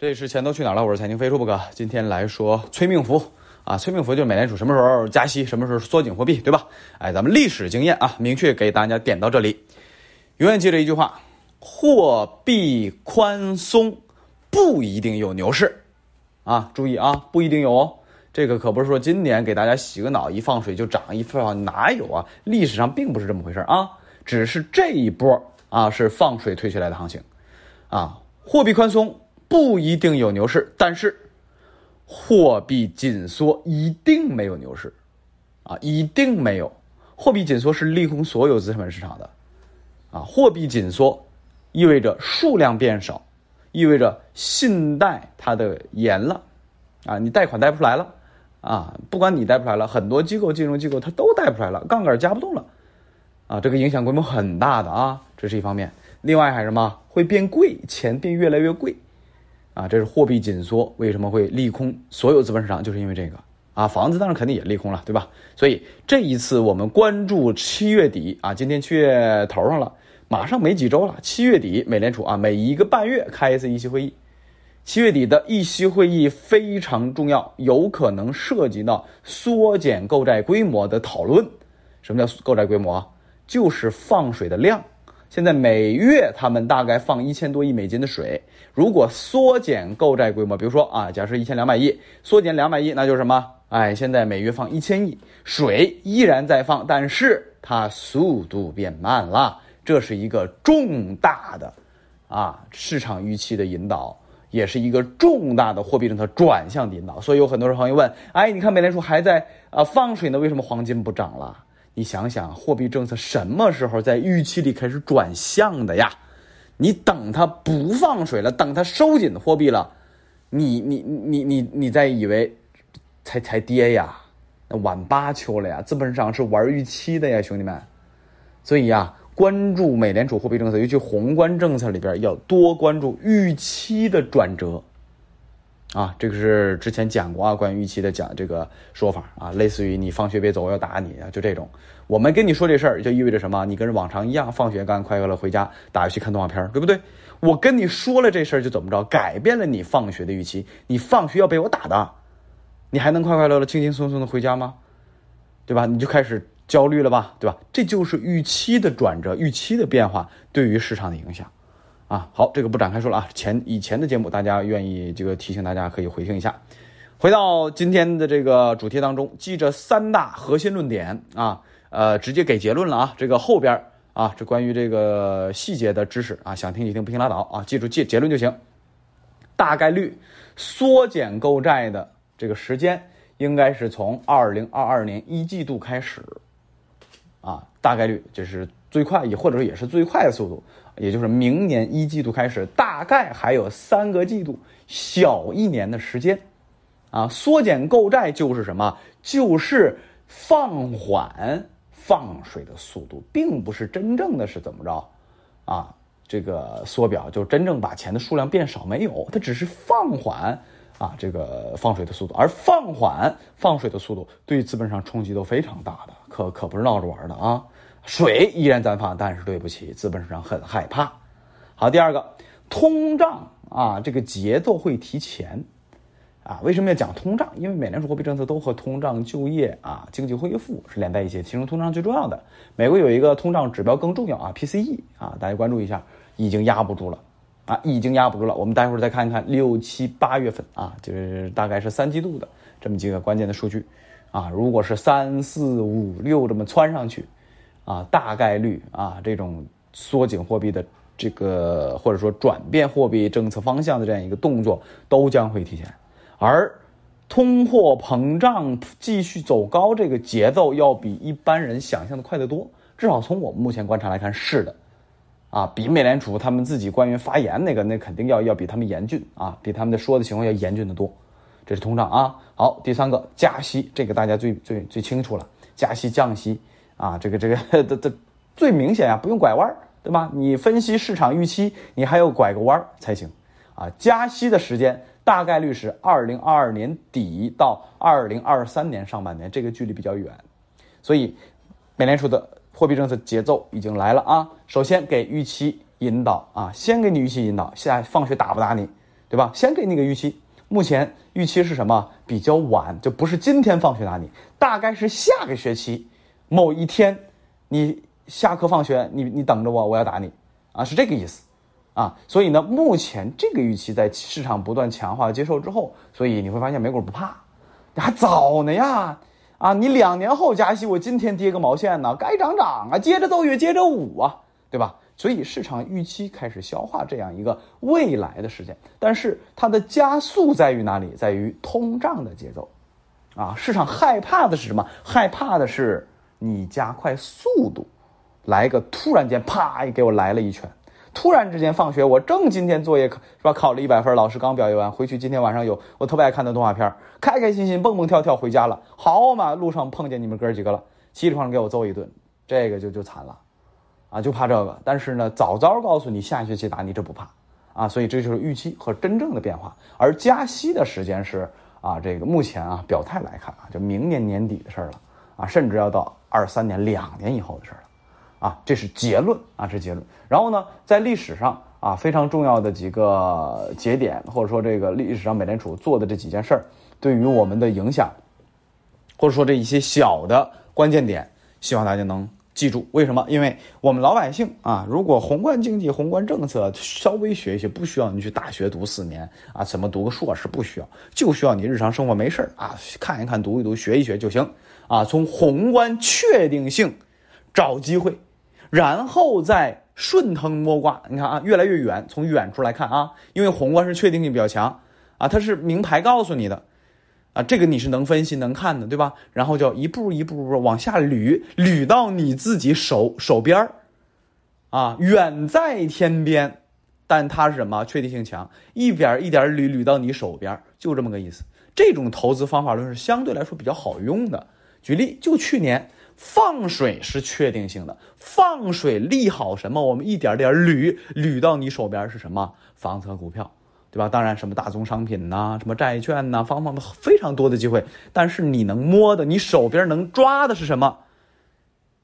这是钱都去哪儿了？我是财经飞书不哥，今天来说催命符啊，催命符就是美联储什么时候加息，什么时候缩紧货币，对吧？哎，咱们历史经验啊，明确给大家点到这里，永远记着一句话：货币宽松不一定有牛市啊，注意啊，不一定有哦。这个可不是说今年给大家洗个脑，一放水就涨，一放哪有啊？历史上并不是这么回事啊，只是这一波啊是放水推起来的行情啊，货币宽松。不一定有牛市，但是货币紧缩一定没有牛市，啊，一定没有。货币紧缩是利空所有资产市场的，啊，货币紧缩意味着数量变少，意味着信贷它的严了，啊，你贷款贷不出来了，啊，不管你贷不出来了，很多机构金融机构它都贷不出来了，杠杆加不动了，啊，这个影响规模很大的啊，这是一方面。另外还什么？会变贵，钱变越来越贵。啊，这是货币紧缩为什么会利空所有资本市场，就是因为这个啊，房子当然肯定也利空了，对吧？所以这一次我们关注七月底啊，今天七月头上了，马上没几周了，七月底美联储啊每一个半月开一次议息会议，七月底的议息会议非常重要，有可能涉及到缩减购债规模的讨论。什么叫购债规模？就是放水的量。现在每月他们大概放一千多亿美金的水，如果缩减购债规模，比如说啊，假设一千两百亿，缩减两百亿，那就是什么？哎，现在每月放一千亿，水依然在放，但是它速度变慢了，这是一个重大的啊市场预期的引导，也是一个重大的货币政策转向的引导。所以有很多人朋友问，哎，你看美联储还在啊放水呢，为什么黄金不涨了？你想想，货币政策什么时候在预期里开始转向的呀？你等它不放水了，等它收紧货币了，你你你你你再以为才才跌呀？那晚八秋了呀！资本市场是玩预期的呀，兄弟们。所以呀，关注美联储货币政策，尤其宏观政策里边，要多关注预期的转折。啊，这个是之前讲过啊，关于预期的讲这个说法啊，类似于你放学别走，我要打你啊，就这种。我们跟你说这事儿，就意味着什么？你跟往常一样，放学干快乐了回家打游戏看动画片，对不对？我跟你说了这事儿就怎么着，改变了你放学的预期，你放学要被我打的，你还能快快乐乐、轻轻松松的回家吗？对吧？你就开始焦虑了吧，对吧？这就是预期的转折，预期的变化对于市场的影响。啊，好，这个不展开说了啊。前以前的节目，大家愿意这个提醒大家可以回听一下。回到今天的这个主题当中，记着三大核心论点啊，呃，直接给结论了啊。这个后边啊，这关于这个细节的知识啊，想听就听，不听拉倒啊。记住结结论就行。大概率缩减购债的这个时间应该是从二零二二年一季度开始啊，大概率就是最快也或者说也是最快的速度。也就是明年一季度开始，大概还有三个季度，小一年的时间，啊，缩减购债就是什么？就是放缓放水的速度，并不是真正的是怎么着，啊，这个缩表就真正把钱的数量变少没有，它只是放缓啊这个放水的速度，而放缓放水的速度对资本上冲击都非常大的，可可不是闹着玩的啊。水依然在放，但是对不起，资本市场很害怕。好，第二个，通胀啊，这个节奏会提前啊。为什么要讲通胀？因为美联储货币政策都和通胀、就业啊、经济恢复是连在一起，其中通胀最重要的。美国有一个通胀指标更重要啊，PCE 啊，大家关注一下，已经压不住了啊，已经压不住了。我们待会儿再看一看六七八月份啊，就是大概是三季度的这么几个关键的数据啊。如果是三四五六这么窜上去。啊，大概率啊，这种缩紧货币的这个或者说转变货币政策方向的这样一个动作都将会提前，而通货膨胀继续走高这个节奏要比一般人想象的快得多，至少从我们目前观察来看是的，啊，比美联储他们自己官员发言那个那肯定要要比他们严峻啊，比他们的说的情况要严峻的多，这是通胀啊。好，第三个加息，这个大家最最最清楚了，加息降息。啊，这个这个这这最明显啊，不用拐弯儿，对吧？你分析市场预期，你还要拐个弯儿才行。啊，加息的时间大概率是二零二二年底到二零二三年上半年，这个距离比较远。所以，美联储的货币政策节奏已经来了啊。首先给预期引导啊，先给你预期引导，现在放学打不打你，对吧？先给你个预期，目前预期是什么？比较晚，就不是今天放学打你，大概是下个学期某一天，你下课放学，你你等着我，我要打你，啊，是这个意思，啊，所以呢，目前这个预期在市场不断强化接受之后，所以你会发现美股不怕，你还早呢呀。啊，你两年后加息，我今天跌个毛线呢？该涨涨啊，接着奏乐，接着舞啊，对吧？所以市场预期开始消化这样一个未来的事件，但是它的加速在于哪里？在于通胀的节奏，啊，市场害怕的是什么？害怕的是你加快速度，来个突然间啪一给我来了一拳。突然之间放学，我正今天作业考是吧？考了一百分，老师刚表扬完，回去今天晚上有我特别爱看的动画片，开开心心蹦蹦跳跳回家了。好嘛，路上碰见你们哥几个了，稀里哐给我揍一顿，这个就就惨了，啊，就怕这个。但是呢，早早告诉你下学期打你这不怕，啊，所以这就是预期和真正的变化。而加息的时间是啊，这个目前啊表态来看啊，就明年年底的事儿了，啊，甚至要到二三年两年以后的事儿了。啊，这是结论啊，这是结论。然后呢，在历史上啊，非常重要的几个节点，或者说这个历史上美联储做的这几件事儿，对于我们的影响，或者说这一些小的关键点，希望大家能记住。为什么？因为我们老百姓啊，如果宏观经济、宏观政策稍微学一学，不需要你去大学读四年啊，怎么读个硕士不需要，就需要你日常生活没事啊，看一看、读一读、学一学就行啊。从宏观确定性找机会。然后再顺藤摸瓜，你看啊，越来越远。从远处来看啊，因为宏观是确定性比较强啊，它是名牌告诉你的啊，这个你是能分析能看的，对吧？然后就一步一步步往下捋，捋到你自己手手边啊，远在天边，但它是什么？确定性强，一点一点捋捋到你手边，就这么个意思。这种投资方法论是相对来说比较好用的。举例，就去年。放水是确定性的，放水利好什么？我们一点点捋捋到你手边是什么？房子和股票，对吧？当然，什么大宗商品呐，什么债券呐，方方的非常多的机会。但是你能摸的，你手边能抓的是什么？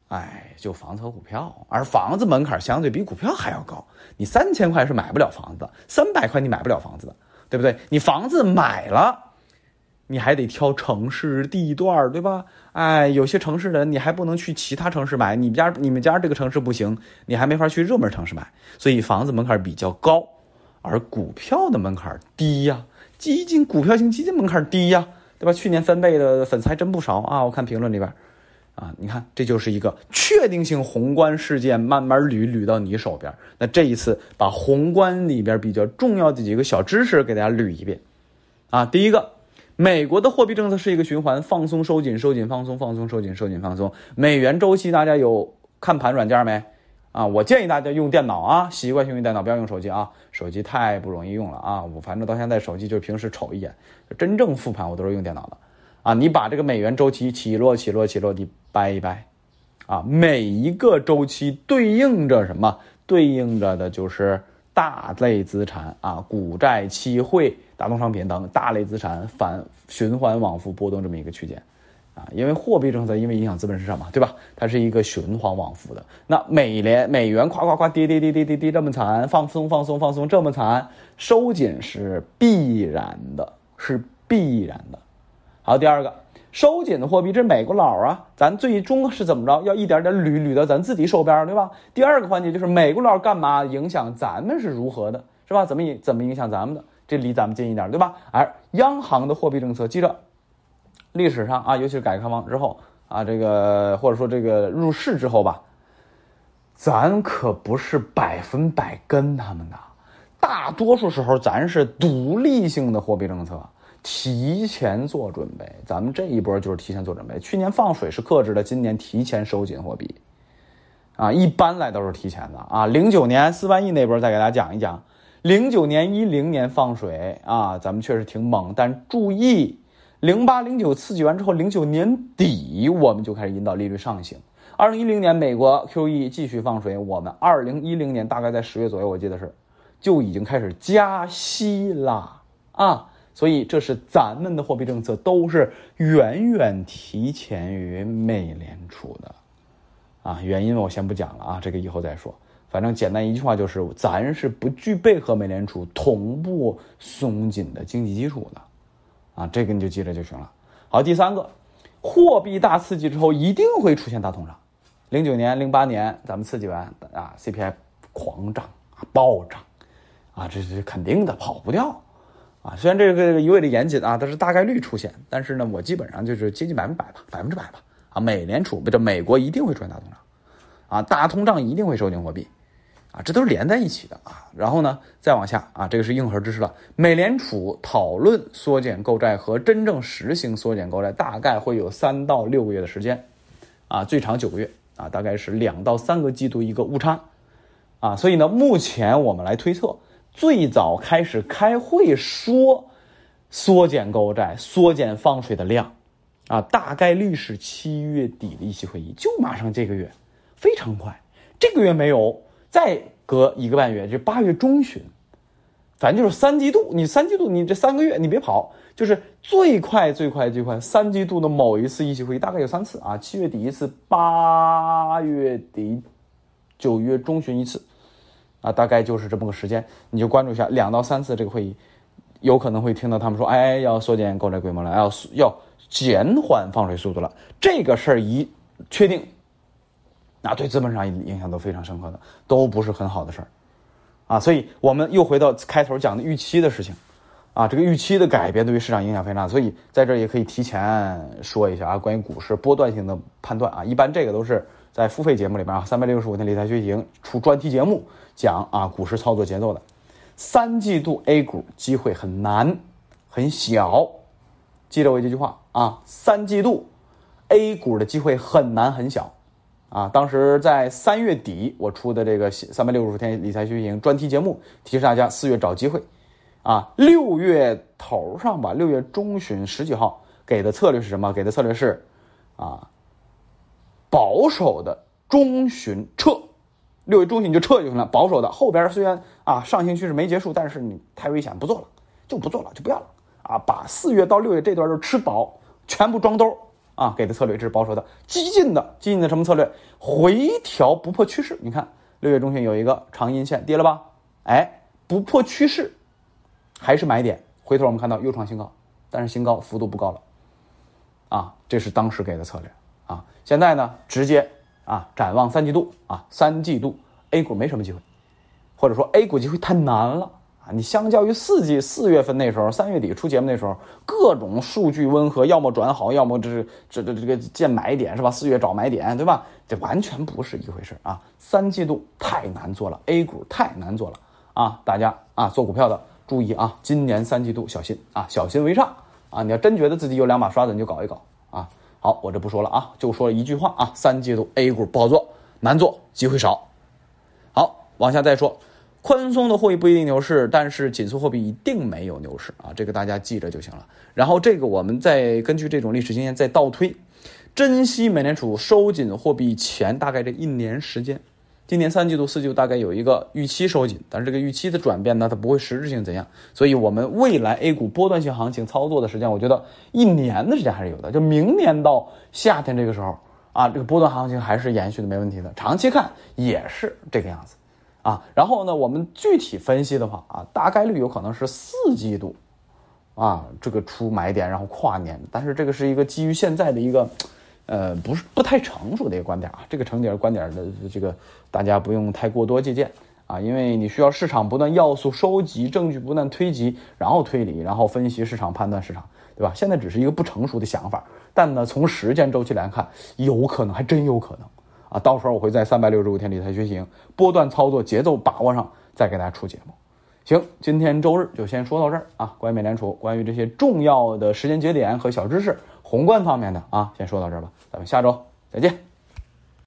哎，就房子和股票。而房子门槛相对比股票还要高，你三千块是买不了房子，的，三百块你买不了房子的，对不对？你房子买了。你还得挑城市地段对吧？哎，有些城市人你还不能去其他城市买，你们家你们家这个城市不行，你还没法去热门城市买。所以房子门槛比较高，而股票的门槛低呀，基金股票型基金门槛低呀，对吧？去年翻倍的粉丝还真不少啊，我看评论里边，啊，你看这就是一个确定性宏观事件，慢慢捋捋到你手边。那这一次把宏观里边比较重要的几个小知识给大家捋一遍，啊，第一个。美国的货币政策是一个循环，放松、收紧、收紧、放松、放松、收紧、收紧、放松。美元周期大家有看盘软件没？啊，我建议大家用电脑啊，习惯性用电脑，不要用手机啊，手机太不容易用了啊。我反正到现在手机就平时瞅一眼，真正复盘我都是用电脑的。啊，你把这个美元周期起落、起落、起落，你掰一掰，啊，每一个周期对应着什么？对应着的就是大类资产啊，股债期汇。大宗商品等大类资产反循环往复波动这么一个区间，啊，因为货币政策因为影响资本市场嘛，对吧？它是一个循环往复的。那美联美元夸夸夸跌跌跌跌跌跌这么惨，放松放松放松这么惨，收紧是必然的，是必然的。好，第二个，收紧的货币这是美国佬啊，咱最终是怎么着？要一点点捋捋到咱自己手边，对吧？第二个环节就是美国佬干嘛影响咱们是如何的，是吧？怎么影怎么影响咱们的？这离咱们近一点，对吧？而央行的货币政策，记着，历史上啊，尤其是改革开放之后啊，这个或者说这个入市之后吧，咱可不是百分百跟他们的，大多数时候咱是独立性的货币政策，提前做准备。咱们这一波就是提前做准备。去年放水是克制的，今年提前收紧货币，啊，一般来都是提前的啊。零九年四万亿那波再给大家讲一讲。零九年、一零年放水啊，咱们确实挺猛。但注意，零八、零九刺激完之后，零九年底我们就开始引导利率上行。二零一零年美国 QE 继续放水，我们二零一零年大概在十月左右，我记得是就已经开始加息啦啊！所以这是咱们的货币政策都是远远提前于美联储的啊。原因我先不讲了啊，这个以后再说。反正简单一句话就是，咱是不具备和美联储同步松紧的经济基础的，啊，这个你就记着就行了。好，第三个，货币大刺激之后一定会出现大通胀。零九年、零八年咱们刺激完啊，CPI 狂涨啊，暴涨啊，这是肯定的，跑不掉啊。虽然这个一味的严谨啊，但是大概率出现，但是呢，我基本上就是接近百分百吧，百分之百吧啊。美联储不，这美国一定会出现大通胀啊，大通胀一定会收紧货币。啊，这都是连在一起的啊。然后呢，再往下啊，这个是硬核知识了。美联储讨论缩减购债和真正实行缩减购债，大概会有三到六个月的时间，啊，最长九个月啊，大概是两到三个季度一个误差，啊，所以呢，目前我们来推测，最早开始开会说缩减购债、缩减放水的量，啊，大概率是七月底的一期会议，就马上这个月，非常快，这个月没有。再隔一个半月，就八月中旬，反正就是三季度。你三季度，你这三个月你别跑，就是最快最快最快三季度的某一次议息会议，大概有三次啊，七月底一次，八月底、九月中旬一次，啊，大概就是这么个时间，你就关注一下两到三次这个会议，有可能会听到他们说，哎，要缩减购债规模了，要要减缓放水速度了。这个事儿一确定。那对资本市场影响都非常深刻的，都不是很好的事儿，啊，所以我们又回到开头讲的预期的事情，啊，这个预期的改变对于市场影响非常大，所以在这也可以提前说一下啊，关于股市波段性的判断啊，一般这个都是在付费节目里边啊，三百六十五天理财学习出专题节目讲啊股市操作节奏的，三季度 A 股机会很难很小，记着我这句话啊，三季度 A 股的机会很难很小。啊，当时在三月底我出的这个三百六十五天理财学习专题节目，提示大家四月找机会，啊，六月头上吧，六月中旬十几号给的策略是什么？给的策略是，啊，保守的中旬撤，六月中旬就撤就行了。保守的后边虽然啊上行趋势没结束，但是你太危险，不做了，就不做了，就不要了。啊，把四月到六月这段就吃饱，全部装兜。啊，给的策略这是保守的，激进的，激进的什么策略？回调不破趋势。你看六月中旬有一个长阴线跌了吧？哎，不破趋势，还是买点。回头我们看到又创新高，但是新高幅度不高了。啊，这是当时给的策略啊。现在呢，直接啊展望三季度啊，三季度 A 股没什么机会，或者说 A 股机会太难了。你相较于四季四月份那时候，三月底出节目那时候，各种数据温和，要么转好，要么这是这这这个见买点是吧？四月找买点对吧？这完全不是一回事啊！三季度太难做了，A 股太难做了啊！大家啊，做股票的注意啊，今年三季度小心啊，小心为上啊！你要真觉得自己有两把刷子，你就搞一搞啊！好，我这不说了啊，就说一句话啊，三季度 A 股不好做，难做，机会少。好，往下再说。宽松的货币不一定牛市，但是紧缩货币一定没有牛市啊！这个大家记着就行了。然后这个我们再根据这种历史经验再倒推，珍惜美联储收紧货币前大概这一年时间。今年三季度、四季度大概有一个预期收紧，但是这个预期的转变呢，它不会实质性怎样。所以我们未来 A 股波段性行情操作的时间，我觉得一年的时间还是有的。就明年到夏天这个时候啊，这个波段行情还是延续的没问题的。长期看也是这个样子。啊，然后呢，我们具体分析的话啊，大概率有可能是四季度，啊，这个出买点，然后跨年，但是这个是一个基于现在的一个，呃，不是不太成熟的一个观点啊，这个成点观点的这个大家不用太过多借鉴啊，因为你需要市场不断要素收集，证据不断推及，然后推理，然后分析市场，判断市场，对吧？现在只是一个不成熟的想法，但呢，从时间周期来看，有可能，还真有可能。到时候我会在三百六十五天理财学习波段操作节奏把握上，再给大家出节目。行，今天周日就先说到这儿啊。关于美联储，关于这些重要的时间节点和小知识，宏观方面的啊，先说到这儿吧。咱们下周再见。